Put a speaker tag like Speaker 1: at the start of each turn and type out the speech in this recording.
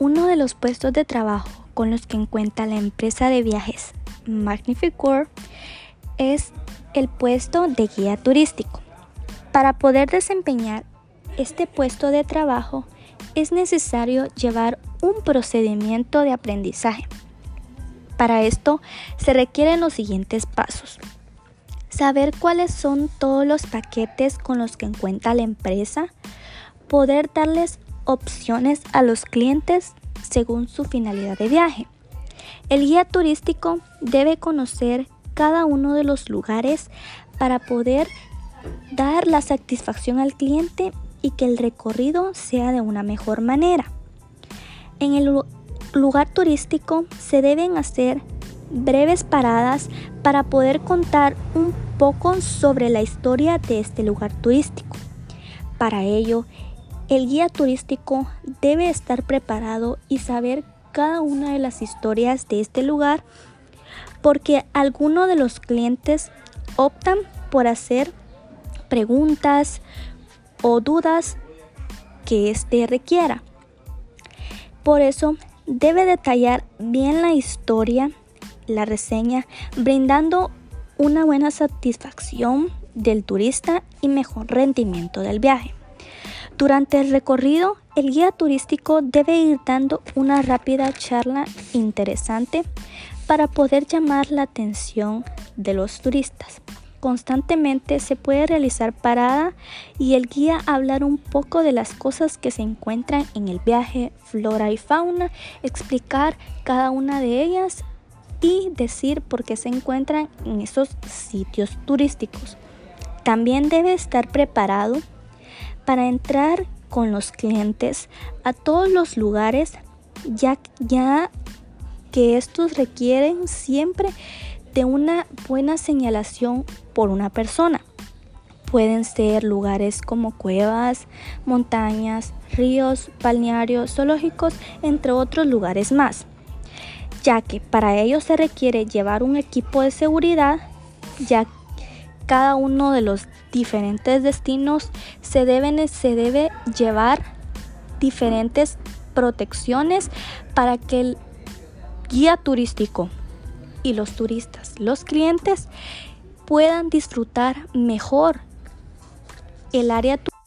Speaker 1: Uno de los puestos de trabajo con los que cuenta la empresa de viajes Magnificor es el puesto de guía turístico. Para poder desempeñar este puesto de trabajo es necesario llevar un procedimiento de aprendizaje. Para esto se requieren los siguientes pasos. Saber cuáles son todos los paquetes con los que cuenta la empresa, poder darles opciones a los clientes según su finalidad de viaje. El guía turístico debe conocer cada uno de los lugares para poder dar la satisfacción al cliente y que el recorrido sea de una mejor manera. En el lugar turístico se deben hacer breves paradas para poder contar un poco sobre la historia de este lugar turístico. Para ello, el guía turístico debe estar preparado y saber cada una de las historias de este lugar porque algunos de los clientes optan por hacer preguntas o dudas que éste requiera. Por eso debe detallar bien la historia, la reseña, brindando una buena satisfacción del turista y mejor rendimiento del viaje. Durante el recorrido, el guía turístico debe ir dando una rápida charla interesante para poder llamar la atención de los turistas. Constantemente se puede realizar parada y el guía hablar un poco de las cosas que se encuentran en el viaje, flora y fauna, explicar cada una de ellas y decir por qué se encuentran en esos sitios turísticos. También debe estar preparado para entrar con los clientes a todos los lugares ya, que estos requieren siempre de una buena señalación por una persona. Pueden ser lugares como cuevas, montañas, ríos, balnearios, zoológicos, entre otros lugares más, ya que para ello se requiere llevar un equipo de seguridad, ya cada uno de los diferentes destinos se, deben, se debe llevar diferentes protecciones para que el guía turístico y los turistas, los clientes, puedan disfrutar mejor el área turística